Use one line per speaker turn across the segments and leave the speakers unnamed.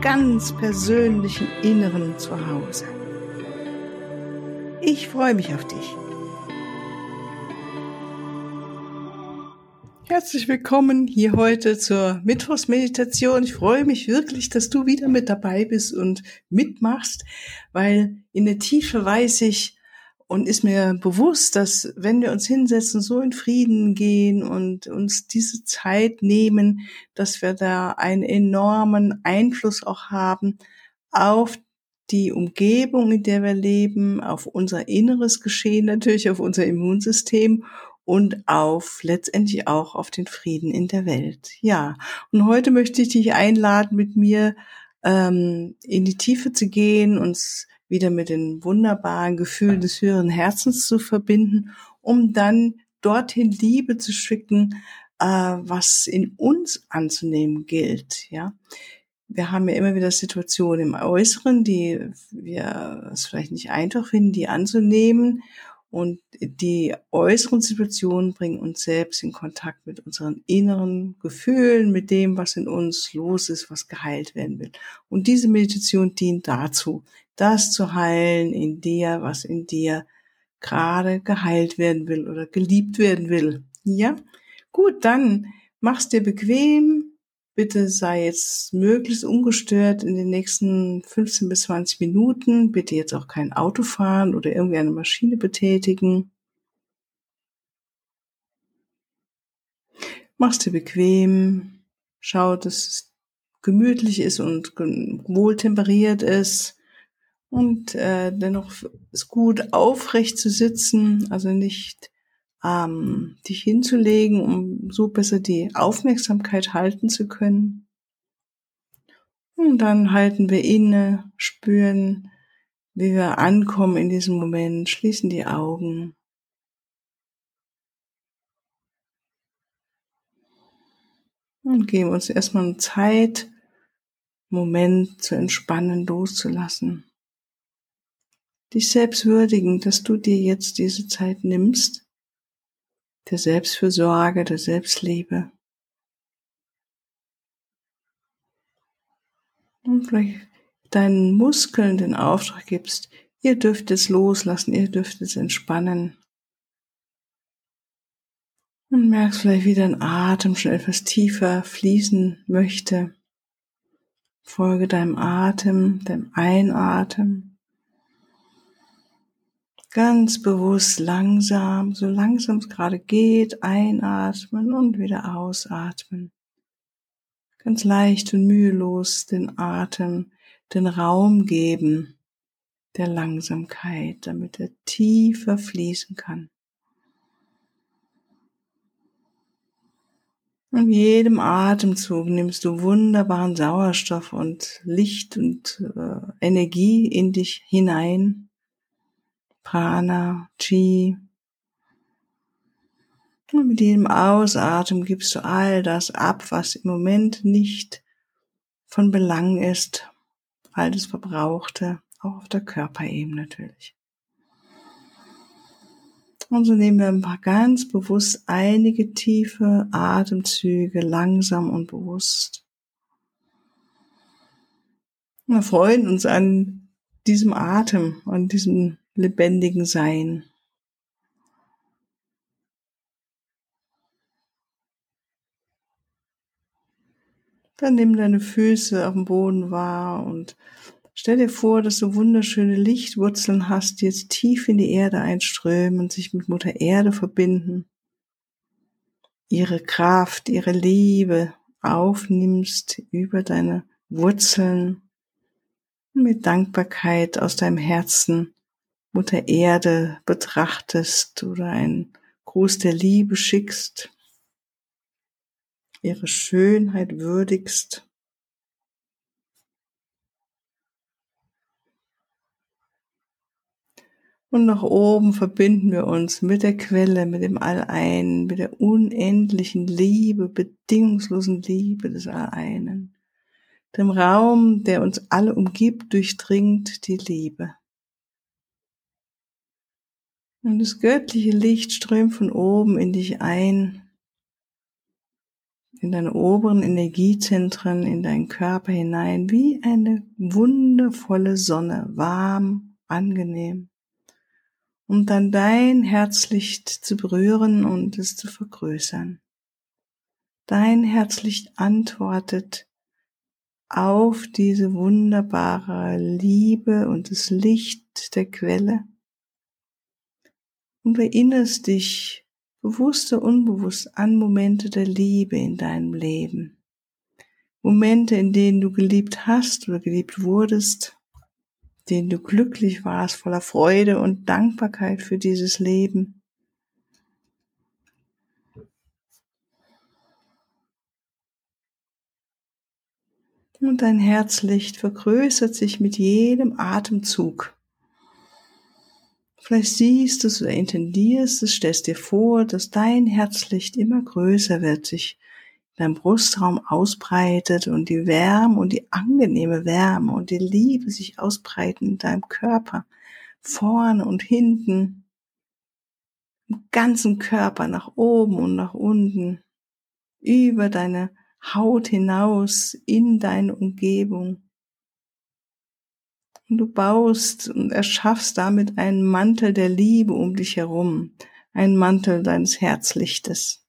ganz persönlichen Inneren zu Hause. Ich freue mich auf dich. Herzlich willkommen hier heute zur Mittwochsmeditation. Ich freue mich wirklich, dass du wieder mit dabei bist und mitmachst, weil in der Tiefe weiß ich, und ist mir bewusst, dass wenn wir uns hinsetzen, so in Frieden gehen und uns diese Zeit nehmen, dass wir da einen enormen Einfluss auch haben auf die Umgebung, in der wir leben, auf unser inneres Geschehen natürlich, auf unser Immunsystem und auf letztendlich auch auf den Frieden in der Welt. Ja, und heute möchte ich dich einladen, mit mir ähm, in die Tiefe zu gehen, uns wieder mit den wunderbaren Gefühlen des höheren Herzens zu verbinden, um dann dorthin Liebe zu schicken, äh, was in uns anzunehmen gilt. Ja, wir haben ja immer wieder Situationen im Äußeren, die wir es vielleicht nicht einfach finden, die anzunehmen. Und die äußeren Situationen bringen uns selbst in Kontakt mit unseren inneren Gefühlen, mit dem, was in uns los ist, was geheilt werden will. Und diese Meditation dient dazu, das zu heilen in dir, was in dir gerade geheilt werden will oder geliebt werden will. Ja? Gut, dann mach's dir bequem. Bitte sei jetzt möglichst ungestört in den nächsten 15 bis 20 Minuten. Bitte jetzt auch kein Auto fahren oder irgendwie eine Maschine betätigen. Mach's dir bequem. Schau, dass es gemütlich ist und wohltemperiert ist und äh, dennoch ist gut aufrecht zu sitzen, also nicht ähm, dich hinzulegen, um so besser die Aufmerksamkeit halten zu können. Und dann halten wir inne, spüren, wie wir ankommen in diesem Moment, schließen die Augen. Und geben uns erstmal Zeit, Moment zu entspannen, loszulassen dich selbst würdigen, dass du dir jetzt diese Zeit nimmst, der Selbstfürsorge, der Selbstliebe. Und vielleicht deinen Muskeln den Auftrag gibst, ihr dürft es loslassen, ihr dürft es entspannen. Und merkst vielleicht, wie dein Atem schon etwas tiefer fließen möchte. Folge deinem Atem, deinem Einatmen ganz bewusst langsam, so langsam es gerade geht, einatmen und wieder ausatmen. Ganz leicht und mühelos den Atem, den Raum geben der Langsamkeit, damit er tiefer fließen kann. Und jedem Atemzug nimmst du wunderbaren Sauerstoff und Licht und äh, Energie in dich hinein. Prana, Chi. Und mit jedem Ausatmen gibst du all das ab, was im Moment nicht von Belang ist, all das Verbrauchte, auch auf der Körperebene natürlich. Und so nehmen wir ein paar ganz bewusst einige tiefe Atemzüge langsam und bewusst. wir freuen uns an diesem Atem, an diesem lebendigen Sein. Dann nimm deine Füße auf dem Boden wahr und stell dir vor, dass du wunderschöne Lichtwurzeln hast, die jetzt tief in die Erde einströmen und sich mit Mutter Erde verbinden. Ihre Kraft, ihre Liebe aufnimmst über deine Wurzeln mit Dankbarkeit aus deinem Herzen Mutter Erde betrachtest oder einen Gruß der Liebe schickst, ihre Schönheit würdigst. Und nach oben verbinden wir uns mit der Quelle, mit dem Alleinen, mit der unendlichen Liebe, bedingungslosen Liebe des Alleinen. Dem Raum, der uns alle umgibt, durchdringt die Liebe. Und das göttliche Licht strömt von oben in dich ein, in deine oberen Energiezentren, in deinen Körper hinein, wie eine wundervolle Sonne, warm, angenehm um dann dein Herzlicht zu berühren und es zu vergrößern. Dein Herzlicht antwortet auf diese wunderbare Liebe und das Licht der Quelle und erinnerst dich bewusst oder unbewusst an Momente der Liebe in deinem Leben. Momente, in denen du geliebt hast oder geliebt wurdest, den du glücklich warst, voller Freude und Dankbarkeit für dieses Leben. Und dein Herzlicht vergrößert sich mit jedem Atemzug. Vielleicht siehst du es oder intendierst es, stellst dir vor, dass dein Herzlicht immer größer wird, sich dein Brustraum ausbreitet und die Wärme und die angenehme Wärme und die Liebe sich ausbreiten in deinem Körper, vorne und hinten, im ganzen Körper, nach oben und nach unten, über deine Haut hinaus in deine Umgebung. Und du baust und erschaffst damit einen Mantel der Liebe um dich herum, einen Mantel deines Herzlichtes.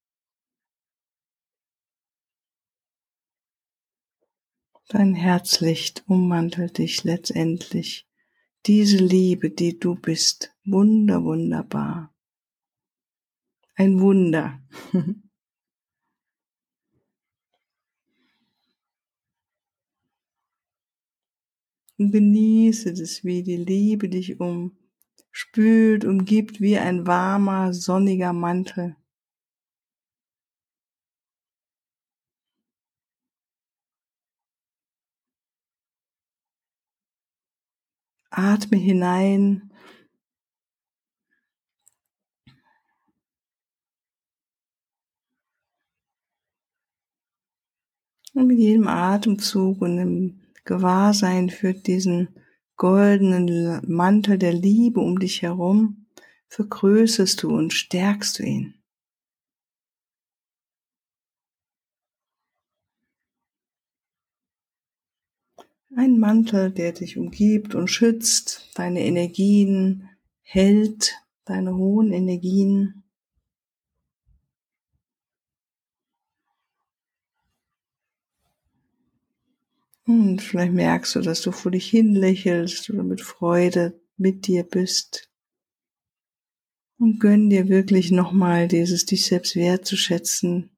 Dein Herzlicht ummantelt dich letztendlich. Diese Liebe, die du bist, wunder, wunderbar. Ein Wunder. Und genieße es, wie die Liebe dich umspült, umgibt wie ein warmer, sonniger Mantel. Atme hinein. Und mit jedem Atemzug und im Gewahrsein für diesen goldenen Mantel der Liebe um dich herum, vergrößerst du und stärkst du ihn. Ein Mantel, der dich umgibt und schützt, deine Energien hält, deine hohen Energien. Und vielleicht merkst du, dass du vor dich hin lächelst oder mit Freude mit dir bist. Und gönn dir wirklich nochmal dieses dich selbst wertzuschätzen,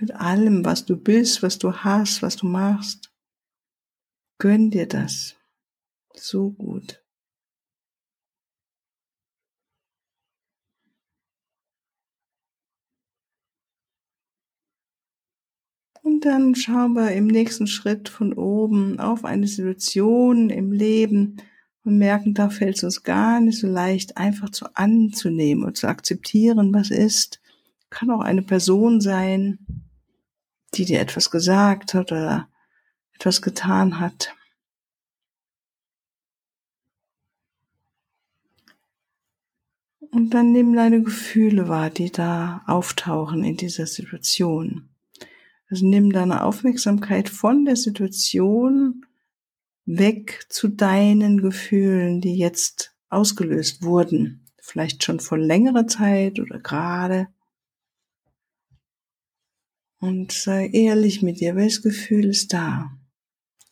mit allem, was du bist, was du hast, was du machst. Gönn dir das. So gut. Und dann schauen wir im nächsten Schritt von oben auf eine Situation im Leben und merken, da fällt es uns gar nicht so leicht, einfach zu anzunehmen und zu akzeptieren, was ist. Kann auch eine Person sein, die dir etwas gesagt hat oder etwas getan hat. Und dann nimm deine Gefühle wahr, die da auftauchen in dieser Situation. Also nimm deine Aufmerksamkeit von der Situation weg zu deinen Gefühlen, die jetzt ausgelöst wurden. Vielleicht schon vor längerer Zeit oder gerade. Und sei ehrlich mit dir, welches Gefühl ist da?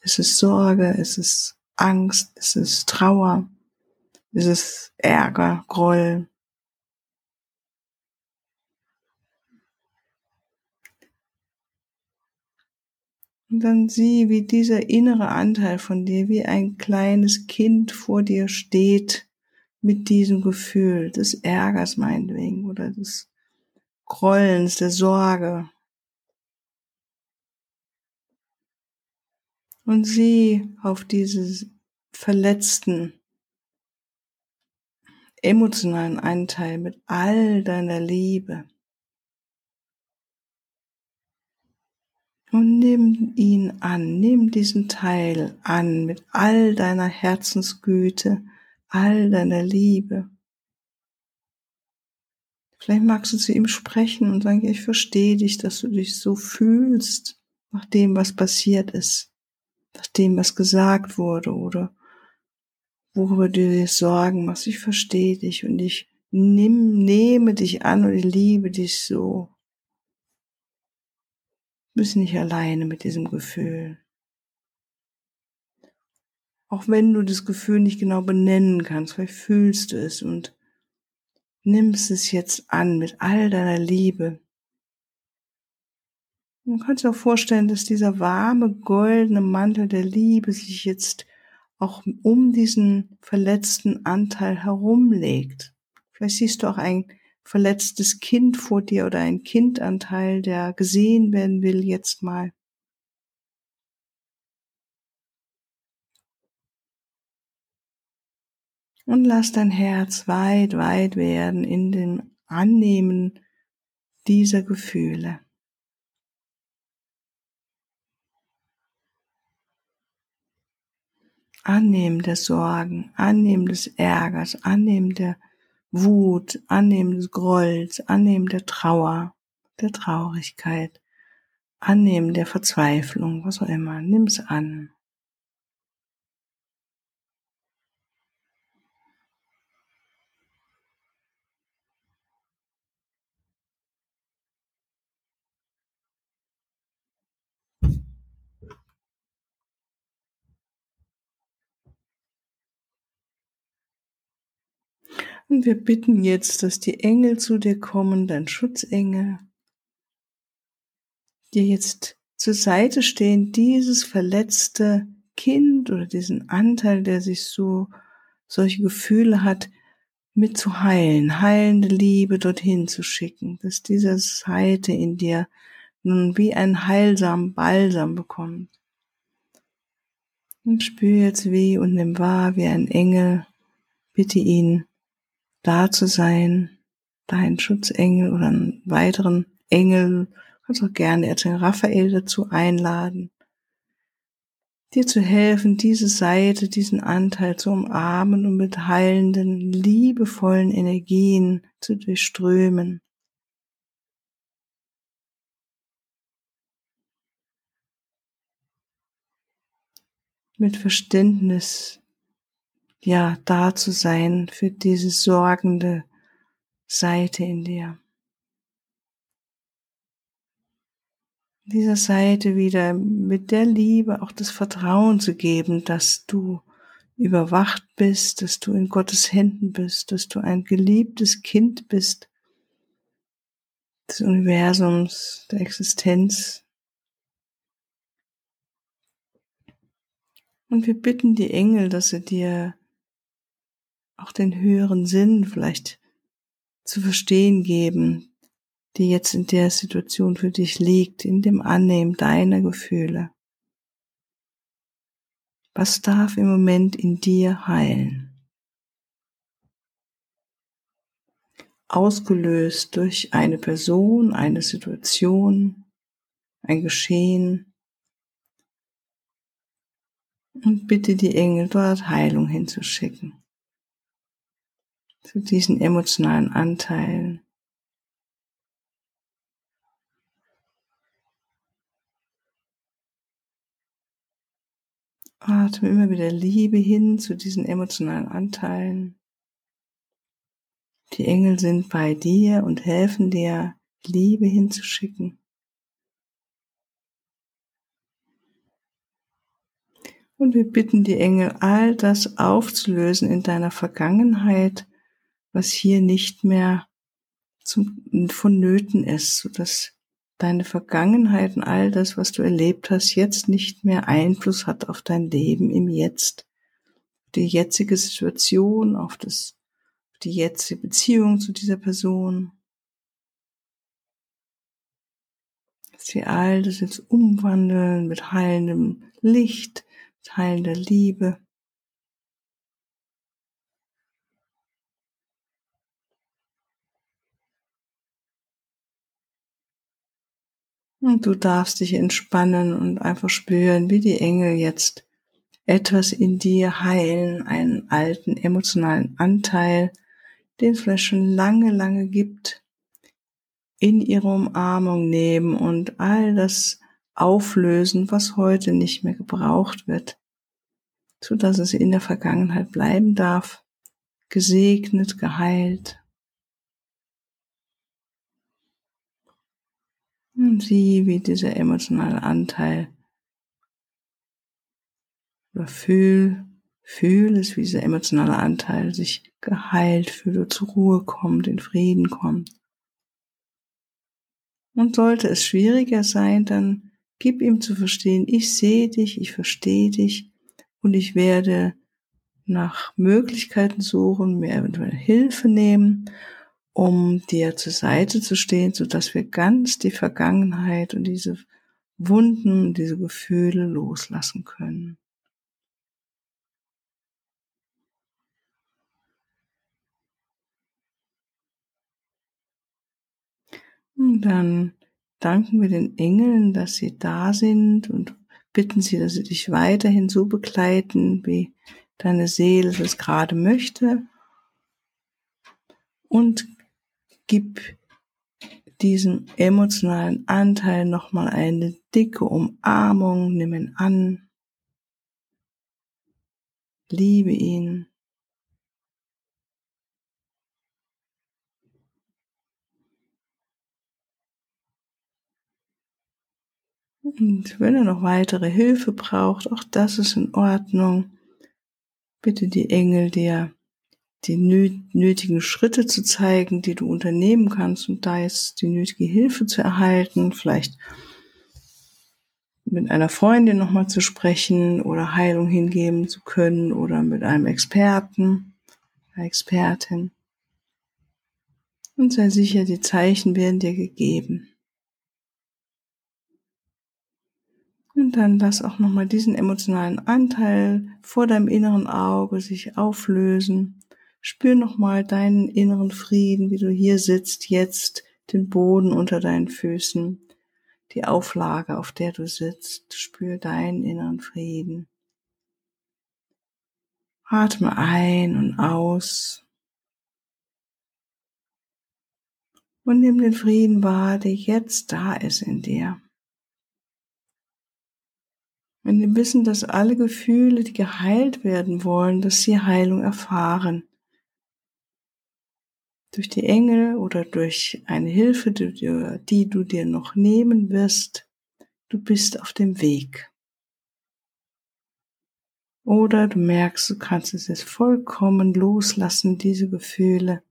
Ist es Sorge? Ist es Angst? Ist es Trauer? Ist es Ärger, Groll? Und dann sieh, wie dieser innere Anteil von dir, wie ein kleines Kind vor dir steht mit diesem Gefühl des Ärgers meinetwegen oder des Grollens, der Sorge, und sieh auf diese verletzten emotionalen Anteil mit all deiner Liebe. Und nimm ihn an, nimm diesen Teil an mit all deiner Herzensgüte, all deiner Liebe. Vielleicht magst du zu ihm sprechen und sagen, ich verstehe dich, dass du dich so fühlst nach dem, was passiert ist, nach dem, was gesagt wurde oder worüber du dir Sorgen machst. Ich verstehe dich und ich nimm, nehme dich an und ich liebe dich so. Bist nicht alleine mit diesem Gefühl. Auch wenn du das Gefühl nicht genau benennen kannst, vielleicht fühlst du es und nimmst es jetzt an mit all deiner Liebe. Du kannst dir auch vorstellen, dass dieser warme, goldene Mantel der Liebe sich jetzt auch um diesen verletzten Anteil herumlegt. Vielleicht siehst du auch ein verletztes Kind vor dir oder ein Kindanteil, der gesehen werden will jetzt mal. Und lass dein Herz weit, weit werden in dem Annehmen dieser Gefühle. Annehmen der Sorgen, Annehmen des Ärgers, Annehmen der Wut, Annehmen des Grolls, Annehmen der Trauer, der Traurigkeit, Annehmen der Verzweiflung, was auch immer. Nimm's an. Und wir bitten jetzt, dass die Engel zu dir kommen, dein Schutzengel, dir jetzt zur Seite stehen, dieses verletzte Kind oder diesen Anteil, der sich so solche Gefühle hat, mit zu heilen, heilende Liebe dorthin zu schicken, dass diese Seite in dir nun wie ein heilsamen Balsam bekommt. Und spür jetzt wie und nimm wahr, wie ein Engel, bitte ihn, da zu sein, deinen Schutzengel oder einen weiteren Engel, kannst auch gerne Erzengel Raphael dazu einladen, dir zu helfen, diese Seite, diesen Anteil zu umarmen und mit heilenden, liebevollen Energien zu durchströmen. Mit Verständnis ja, da zu sein für diese sorgende Seite in dir. Dieser Seite wieder mit der Liebe auch das Vertrauen zu geben, dass du überwacht bist, dass du in Gottes Händen bist, dass du ein geliebtes Kind bist des Universums, der Existenz. Und wir bitten die Engel, dass sie dir auch den höheren Sinn vielleicht zu verstehen geben, die jetzt in der Situation für dich liegt, in dem Annehmen deiner Gefühle. Was darf im Moment in dir heilen? Ausgelöst durch eine Person, eine Situation, ein Geschehen. Und bitte die Engel dort Heilung hinzuschicken zu diesen emotionalen Anteilen. Atme immer wieder Liebe hin zu diesen emotionalen Anteilen. Die Engel sind bei dir und helfen dir, Liebe hinzuschicken. Und wir bitten die Engel, all das aufzulösen in deiner Vergangenheit, was hier nicht mehr zum, vonnöten ist, so dass deine Vergangenheit und all das, was du erlebt hast, jetzt nicht mehr Einfluss hat auf dein Leben im Jetzt, die jetzige Situation, auf das, die jetzige Beziehung zu dieser Person. Dass wir all das jetzt umwandeln mit heilendem Licht, mit heilender Liebe Und du darfst dich entspannen und einfach spüren, wie die Engel jetzt etwas in dir heilen, einen alten emotionalen Anteil, den es vielleicht schon lange, lange gibt, in ihre Umarmung nehmen und all das auflösen, was heute nicht mehr gebraucht wird, so dass es in der Vergangenheit bleiben darf, gesegnet, geheilt. Und sieh, wie dieser emotionale Anteil oder fühl, fühl es, wie dieser emotionale Anteil sich geheilt fühlt zur Ruhe kommt, in Frieden kommt. Und sollte es schwieriger sein, dann gib ihm zu verstehen, ich sehe dich, ich verstehe dich und ich werde nach Möglichkeiten suchen, mir eventuell Hilfe nehmen, um dir zur Seite zu stehen, so dass wir ganz die Vergangenheit und diese Wunden und diese Gefühle loslassen können. Und dann danken wir den Engeln, dass sie da sind und bitten sie, dass sie dich weiterhin so begleiten, wie deine Seele das gerade möchte. Und gib diesem emotionalen Anteil nochmal eine dicke Umarmung, nimm ihn an, liebe ihn. Und wenn er noch weitere Hilfe braucht, auch das ist in Ordnung. Bitte die Engel dir die nötigen Schritte zu zeigen, die du unternehmen kannst und da jetzt die nötige Hilfe zu erhalten, vielleicht mit einer Freundin nochmal zu sprechen oder Heilung hingeben zu können oder mit einem Experten, einer Expertin. Und sei sicher, die Zeichen werden dir gegeben. Und dann lass auch nochmal diesen emotionalen Anteil vor deinem inneren Auge sich auflösen. Spür nochmal deinen inneren Frieden, wie du hier sitzt, jetzt den Boden unter deinen Füßen, die Auflage, auf der du sitzt. Spür deinen inneren Frieden. Atme ein und aus. Und nimm den Frieden wahr, der jetzt da ist in dir. Wenn wir wissen, dass alle Gefühle, die geheilt werden wollen, dass sie Heilung erfahren. Durch die Engel oder durch eine Hilfe, die du dir noch nehmen wirst, du bist auf dem Weg. Oder du merkst, du kannst es jetzt vollkommen loslassen, diese Gefühle,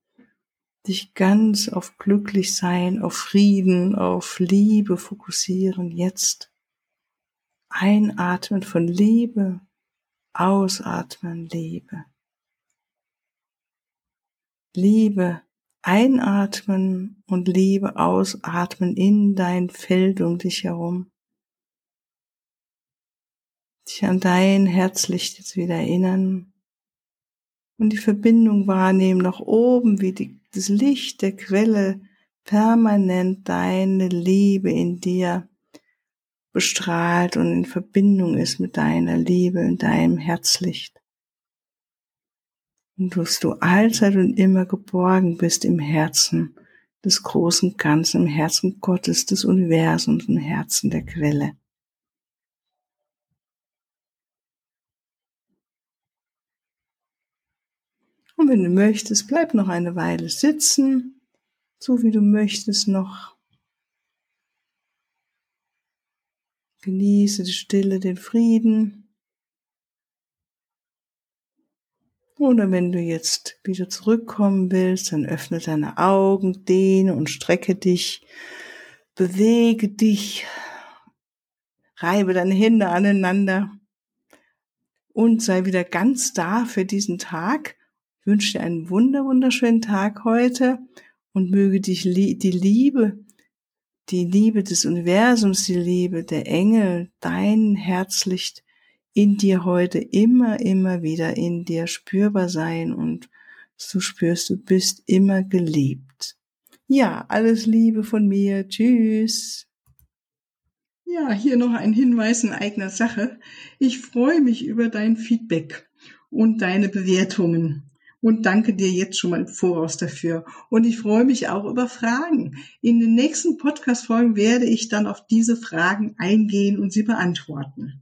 dich ganz auf glücklich sein, auf Frieden, auf Liebe fokussieren jetzt. Einatmen von Liebe, ausatmen Liebe. Liebe einatmen und Liebe ausatmen in dein Feld um dich herum. Dich an dein Herzlicht jetzt wieder erinnern und die Verbindung wahrnehmen nach oben, wie die, das Licht der Quelle permanent deine Liebe in dir bestrahlt und in Verbindung ist mit deiner Liebe und deinem Herzlicht. Und dass du allzeit und immer geborgen bist im Herzen des großen Ganzen, im Herzen Gottes, des Universums, im Herzen der Quelle. Und wenn du möchtest, bleib noch eine Weile sitzen, so wie du möchtest noch Genieße die Stille, den Frieden. Oder wenn du jetzt wieder zurückkommen willst, dann öffne deine Augen, dehne und strecke dich, bewege dich, reibe deine Hände aneinander und sei wieder ganz da für diesen Tag. Ich wünsche dir einen wunder, wunderschönen Tag heute und möge dich die Liebe die Liebe des Universums, die Liebe der Engel, dein Herzlicht in dir heute immer, immer wieder in dir spürbar sein und du spürst, du bist immer geliebt. Ja, alles Liebe von mir. Tschüss. Ja, hier noch ein Hinweis in eigener Sache. Ich freue mich über dein Feedback und deine Bewertungen und danke dir jetzt schon mal im Voraus dafür. Und ich freue mich auch über Fragen. In den nächsten Podcast-Folgen werde ich dann auf diese Fragen eingehen und sie beantworten.